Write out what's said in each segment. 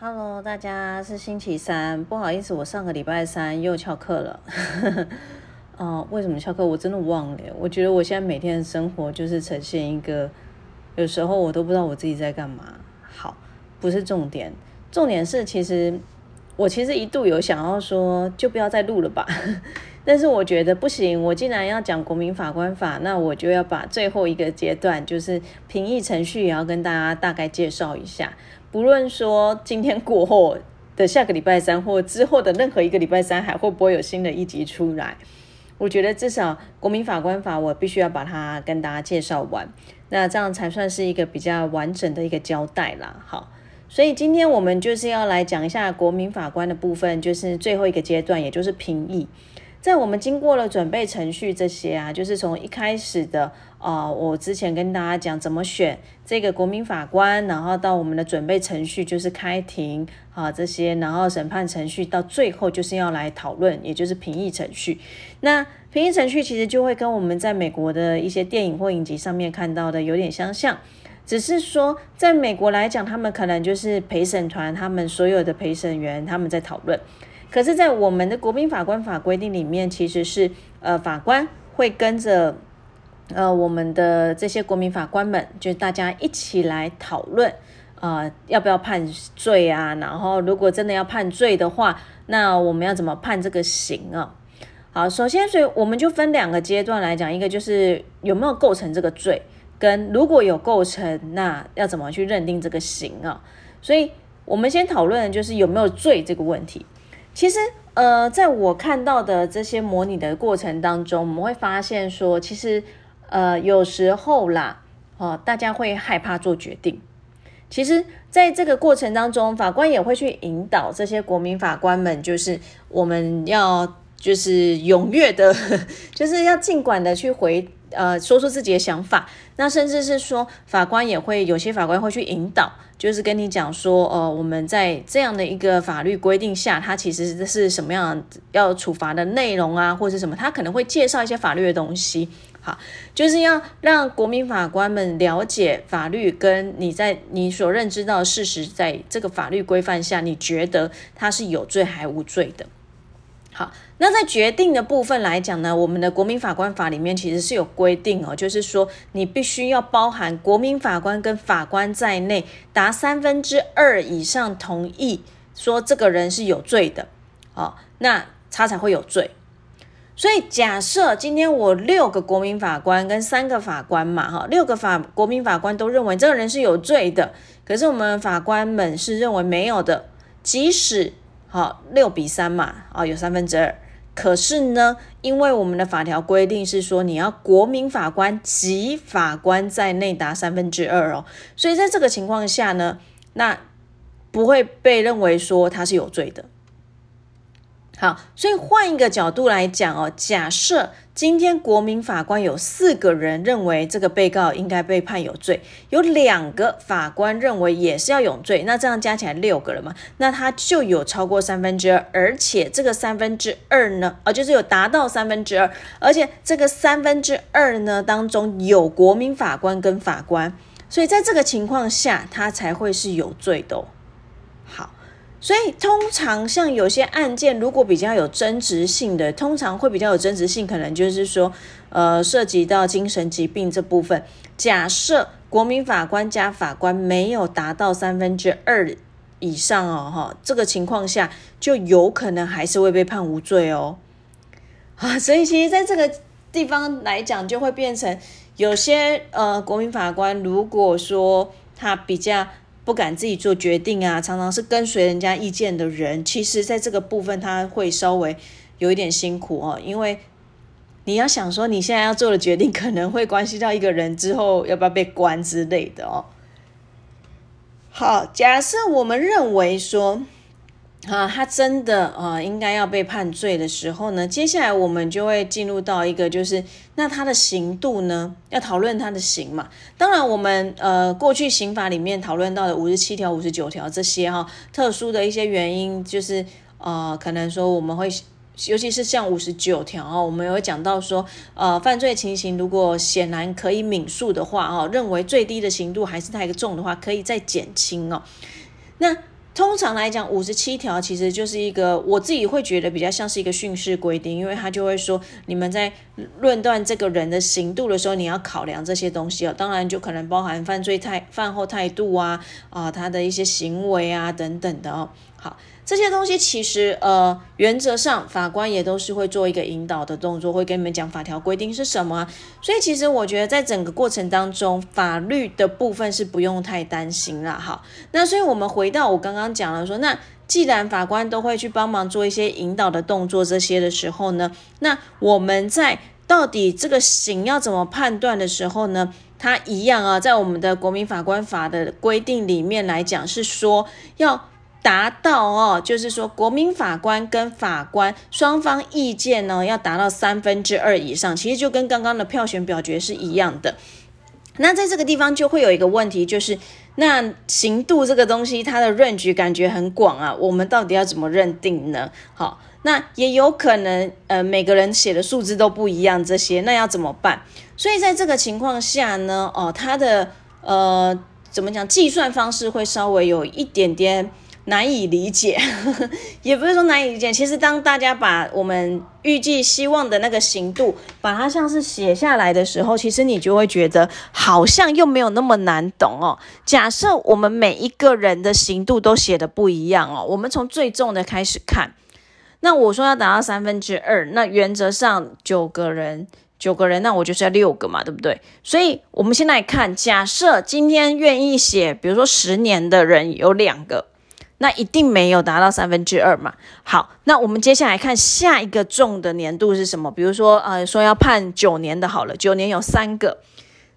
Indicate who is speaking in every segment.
Speaker 1: Hello，大家是星期三，不好意思，我上个礼拜三又翘课了。哦，为什么翘课？我真的忘了。我觉得我现在每天的生活就是呈现一个，有时候我都不知道我自己在干嘛。好，不是重点，重点是其实我其实一度有想要说，就不要再录了吧。但是我觉得不行，我既然要讲国民法官法，那我就要把最后一个阶段，就是评议程序，也要跟大家大概介绍一下。不论说今天过后的下个礼拜三，或之后的任何一个礼拜三，还会不会有新的一集出来？我觉得至少国民法官法，我必须要把它跟大家介绍完，那这样才算是一个比较完整的一个交代啦。好，所以今天我们就是要来讲一下国民法官的部分，就是最后一个阶段，也就是评议。在我们经过了准备程序这些啊，就是从一开始的啊，我之前跟大家讲怎么选这个国民法官，然后到我们的准备程序就是开庭啊这些，然后审判程序到最后就是要来讨论，也就是评议程序。那评议程序其实就会跟我们在美国的一些电影或影集上面看到的有点相像，只是说在美国来讲，他们可能就是陪审团，他们所有的陪审员他们在讨论。可是，在我们的国民法官法规定里面，其实是呃法官会跟着呃我们的这些国民法官们，就大家一起来讨论啊要不要判罪啊，然后如果真的要判罪的话，那我们要怎么判这个刑啊？好，首先，所以我们就分两个阶段来讲，一个就是有没有构成这个罪，跟如果有构成，那要怎么去认定这个刑啊？所以我们先讨论的就是有没有罪这个问题。其实，呃，在我看到的这些模拟的过程当中，我们会发现说，其实，呃，有时候啦，哦，大家会害怕做决定。其实，在这个过程当中，法官也会去引导这些国民法官们，就是我们要，就是踊跃的，就是要尽管的去回。呃，说出自己的想法，那甚至是说，法官也会有些法官会去引导，就是跟你讲说，呃，我们在这样的一个法律规定下，它其实是什么样要处罚的内容啊，或者什么，他可能会介绍一些法律的东西，好，就是要让国民法官们了解法律跟你在你所认知到的事实，在这个法律规范下，你觉得他是有罪还无罪的。好，那在决定的部分来讲呢，我们的国民法官法里面其实是有规定哦，就是说你必须要包含国民法官跟法官在内，达三分之二以上同意说这个人是有罪的，好，那他才会有罪。所以假设今天我六个国民法官跟三个法官嘛，哈，六个法国民法官都认为这个人是有罪的，可是我们法官们是认为没有的，即使。好，六比三嘛，啊，有三分之二。可是呢，因为我们的法条规定是说，你要国民法官及法官在内达三分之二哦，所以在这个情况下呢，那不会被认为说他是有罪的。好，所以换一个角度来讲哦，假设今天国民法官有四个人认为这个被告应该被判有罪，有两个法官认为也是要有罪，那这样加起来六个了嘛？那他就有超过三分之二，而且这个三分之二呢，哦，就是有达到三分之二，而且这个三分之二呢当中有国民法官跟法官，所以在这个情况下，他才会是有罪的。好。所以通常像有些案件，如果比较有争执性的，通常会比较有争执性，可能就是说，呃，涉及到精神疾病这部分。假设国民法官加法官没有达到三分之二以上哦，哈，这个情况下就有可能还是会被判无罪哦。啊，所以其实在这个地方来讲，就会变成有些呃国民法官，如果说他比较。不敢自己做决定啊，常常是跟随人家意见的人。其实，在这个部分，他会稍微有一点辛苦哦，因为你要想说，你现在要做的决定，可能会关系到一个人之后要不要被关之类的哦。好，假设我们认为说。啊，他真的啊，应该要被判罪的时候呢，接下来我们就会进入到一个，就是那他的刑度呢，要讨论他的刑嘛。当然，我们呃过去刑法里面讨论到的五十七条、五十九条这些哈，特殊的一些原因，就是呃，可能说我们会，尤其是像五十九条啊，我们有讲到说，呃，犯罪情形如果显然可以免诉的话，哦，认为最低的刑度还是太重的话，可以再减轻哦。那通常来讲，五十七条其实就是一个我自己会觉得比较像是一个训示规定，因为他就会说，你们在论断这个人的刑度的时候，你要考量这些东西哦。当然，就可能包含犯罪态、犯后态度啊，啊，他的一些行为啊等等的哦。好。这些东西其实，呃，原则上法官也都是会做一个引导的动作，会跟你们讲法条规定是什么。所以其实我觉得在整个过程当中，法律的部分是不用太担心了。好，那所以我们回到我刚刚讲了说，那既然法官都会去帮忙做一些引导的动作这些的时候呢，那我们在到底这个刑要怎么判断的时候呢，它一样啊，在我们的国民法官法的规定里面来讲是说要。达到哦，就是说国民法官跟法官双方意见呢，要达到三分之二以上，其实就跟刚刚的票选表决是一样的。那在这个地方就会有一个问题，就是那刑度这个东西，它的认局感觉很广啊，我们到底要怎么认定呢？好，那也有可能呃每个人写的数字都不一样，这些那要怎么办？所以在这个情况下呢，哦，它的呃怎么讲计算方式会稍微有一点点。难以理解，也不是说难以理解。其实，当大家把我们预计希望的那个刑度，把它像是写下来的时候，其实你就会觉得好像又没有那么难懂哦。假设我们每一个人的刑度都写的不一样哦，我们从最重的开始看。那我说要达到三分之二，那原则上九个人，九个人，那我就是要六个嘛，对不对？所以，我们现在看，假设今天愿意写，比如说十年的人有两个。那一定没有达到三分之二嘛？好，那我们接下来看下一个重的年度是什么？比如说，呃，说要判九年的，好了，九年有三个，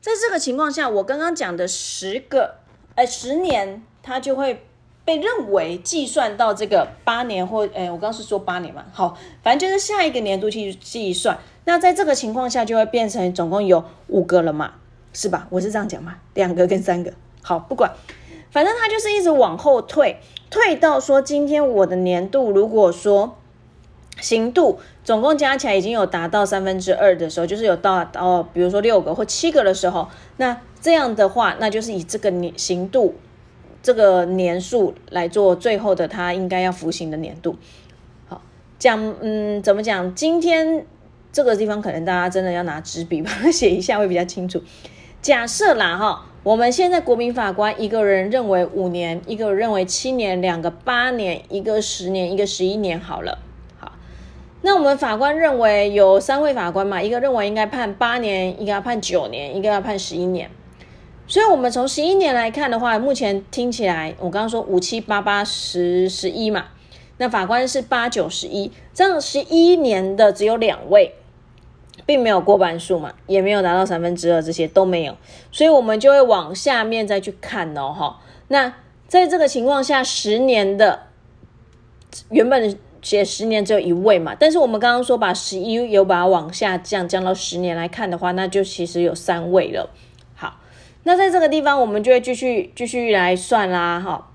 Speaker 1: 在这个情况下，我刚刚讲的十个，呃，十年，它就会被认为计算到这个八年或，哎，我刚是说八年嘛，好，反正就是下一个年度去计算。那在这个情况下，就会变成总共有五个了嘛，是吧？我是这样讲嘛，两个跟三个，好，不管，反正它就是一直往后退。退到说，今天我的年度如果说刑度总共加起来已经有达到三分之二的时候，就是有到哦比如说六个或七个的时候，那这样的话，那就是以这个年刑度这个年数来做最后的他应该要服刑的年度。好，讲嗯怎么讲？今天这个地方可能大家真的要拿纸笔把它写一下会比较清楚。假设啦哈。我们现在国民法官一个人认为五年，一个认为七年，两个八年，一个十年，一个十一年，好了，好。那我们法官认为有三位法官嘛，一个认为应该判八年，一个要判九年，一个要判十一年。所以，我们从十一年来看的话，目前听起来，我刚刚说五七八八十十一嘛，那法官是八九十一，这样十一年的只有两位。并没有过半数嘛，也没有达到三分之二，这些都没有，所以我们就会往下面再去看哦，哈。那在这个情况下，十年的原本写十年只有一位嘛，但是我们刚刚说把十一有把它往下降，降到十年来看的话，那就其实有三位了。好，那在这个地方我们就会继续继续来算啦，哈。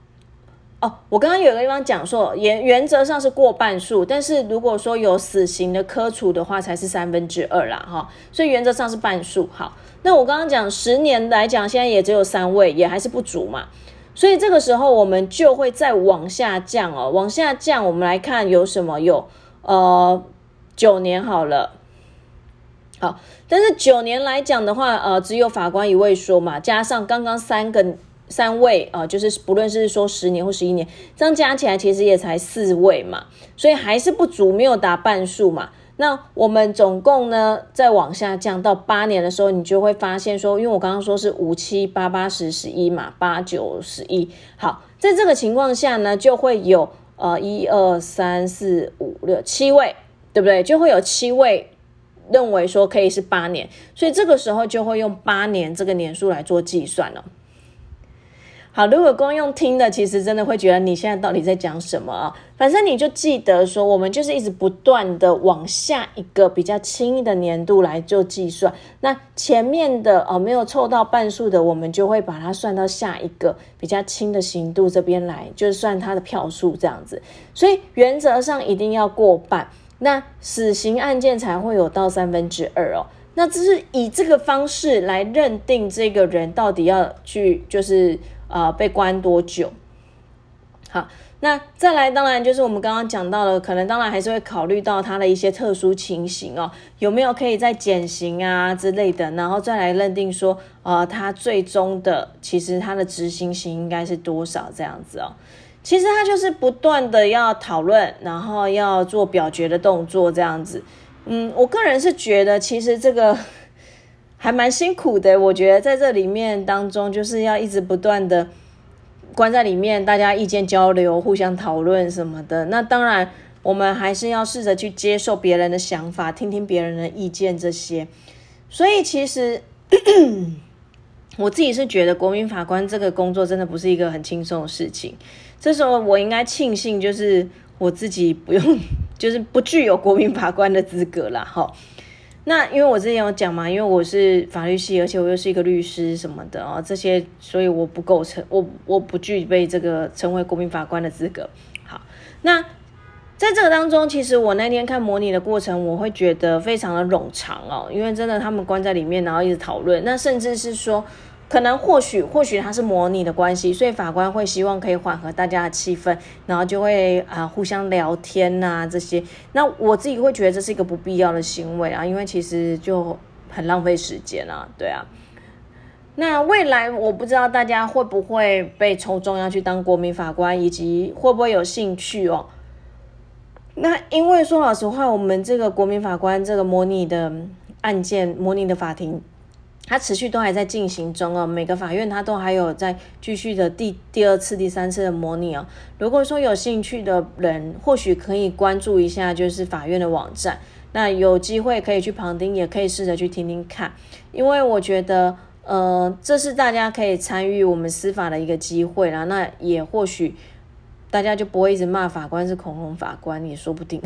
Speaker 1: 哦，我刚刚有个地方讲说，原原则上是过半数，但是如果说有死刑的科处的话，才是三分之二啦，哈，所以原则上是半数。好，那我刚刚讲十年来讲，现在也只有三位，也还是不足嘛，所以这个时候我们就会再往下降哦，往下降，我们来看有什么？有呃九年好了，好，但是九年来讲的话，呃，只有法官一位说嘛，加上刚刚三个。三位啊，就是不论是说十年或十一年，这样加起来其实也才四位嘛，所以还是不足，没有达半数嘛。那我们总共呢，再往下降到八年的时候，你就会发现说，因为我刚刚说是五七八八十十一嘛，八九十一。好，在这个情况下呢，就会有呃一二三四五六七位，对不对？就会有七位认为说可以是八年，所以这个时候就会用八年这个年数来做计算了。好，如果光用听的，其实真的会觉得你现在到底在讲什么啊？反正你就记得说，我们就是一直不断的往下一个比较轻易的年度来做计算。那前面的哦没有凑到半数的，我们就会把它算到下一个比较轻的刑度这边来，就是算它的票数这样子。所以原则上一定要过半，那死刑案件才会有到三分之二哦。那这是以这个方式来认定这个人到底要去就是。呃，被关多久？好，那再来，当然就是我们刚刚讲到了，可能当然还是会考虑到他的一些特殊情形哦，有没有可以再减刑啊之类的，然后再来认定说，呃，他最终的其实他的执行刑应该是多少这样子哦。其实他就是不断的要讨论，然后要做表决的动作这样子。嗯，我个人是觉得其实这个还蛮辛苦的，我觉得在这里面当中就是要一直不断的。关在里面，大家意见交流、互相讨论什么的。那当然，我们还是要试着去接受别人的想法，听听别人的意见这些。所以，其实我自己是觉得，国民法官这个工作真的不是一个很轻松的事情。这时候，我应该庆幸，就是我自己不用，就是不具有国民法官的资格了。哈。那因为我之前有讲嘛，因为我是法律系，而且我又是一个律师什么的哦，这些，所以我不构成，我我不具备这个成为国民法官的资格。好，那在这个当中，其实我那天看模拟的过程，我会觉得非常的冗长哦，因为真的他们关在里面，然后一直讨论，那甚至是说。可能或许或许它是模拟的关系，所以法官会希望可以缓和大家的气氛，然后就会啊互相聊天呐这些。那我自己会觉得这是一个不必要的行为啊，因为其实就很浪费时间啊，对啊。那未来我不知道大家会不会被抽中要去当国民法官，以及会不会有兴趣哦。那因为说老实话，我们这个国民法官这个模拟的案件，模拟的法庭。它持续都还在进行中哦，每个法院它都还有在继续的第第二次、第三次的模拟哦。如果说有兴趣的人，或许可以关注一下，就是法院的网站。那有机会可以去旁听，也可以试着去听听看，因为我觉得，呃，这是大家可以参与我们司法的一个机会啦。那也或许。大家就不会一直骂法官是恐龙法官，也说不定。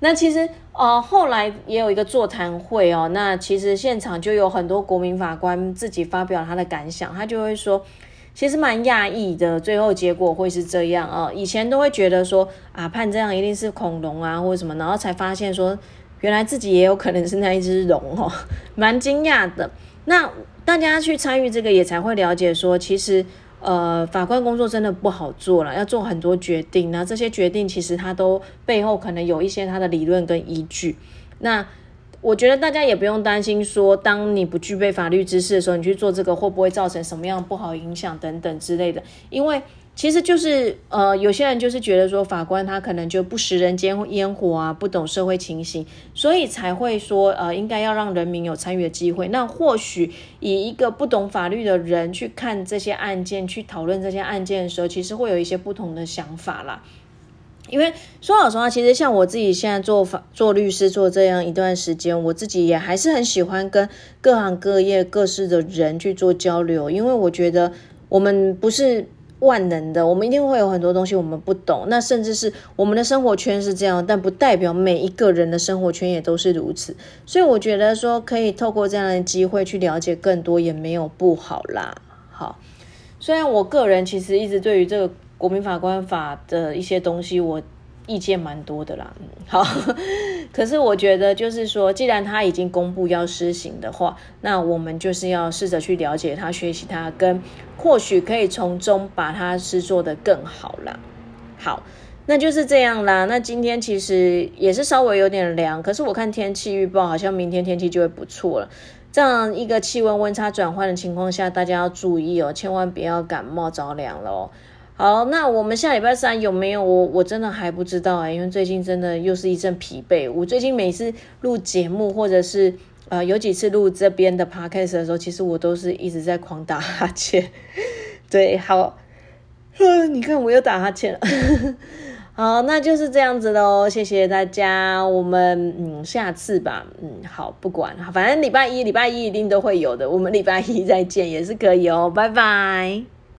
Speaker 1: 那其实呃，后来也有一个座谈会哦，那其实现场就有很多国民法官自己发表他的感想，他就会说，其实蛮讶异的，最后结果会是这样啊。以前都会觉得说啊，判这样一定是恐龙啊或者什么，然后才发现说，原来自己也有可能是那一只龙哦，蛮惊讶的。那大家去参与这个，也才会了解说，其实。呃，法官工作真的不好做了，要做很多决定，那这些决定其实他都背后可能有一些他的理论跟依据。那我觉得大家也不用担心说，当你不具备法律知识的时候，你去做这个会不会造成什么样不好影响等等之类的，因为。其实就是呃，有些人就是觉得说法官他可能就不食人间烟火啊，不懂社会情形，所以才会说呃，应该要让人民有参与的机会。那或许以一个不懂法律的人去看这些案件，去讨论这些案件的时候，其实会有一些不同的想法啦。因为说老实话，其实像我自己现在做法做律师做这样一段时间，我自己也还是很喜欢跟各行各业各式的人去做交流，因为我觉得我们不是。万能的，我们一定会有很多东西我们不懂，那甚至是我们的生活圈是这样，但不代表每一个人的生活圈也都是如此。所以我觉得说可以透过这样的机会去了解更多，也没有不好啦。好，虽然我个人其实一直对于这个国民法官法的一些东西，我。意见蛮多的啦，好，可是我觉得就是说，既然他已经公布要施行的话，那我们就是要试着去了解他、学习他，跟或许可以从中把他施做的更好啦。好，那就是这样啦。那今天其实也是稍微有点凉，可是我看天气预报，好像明天天气就会不错了。这样一个气温温差转换的情况下，大家要注意哦，千万不要感冒着凉了哦。好，那我们下礼拜三有没有？我我真的还不知道哎，因为最近真的又是一阵疲惫。我最近每次录节目，或者是呃有几次录这边的 podcast 的时候，其实我都是一直在狂打哈欠。对，好，你看我又打哈欠了。好，那就是这样子喽，谢谢大家，我们嗯下次吧，嗯好，不管，反正礼拜一礼拜一一定都会有的，我们礼拜一再见也是可以哦，拜拜。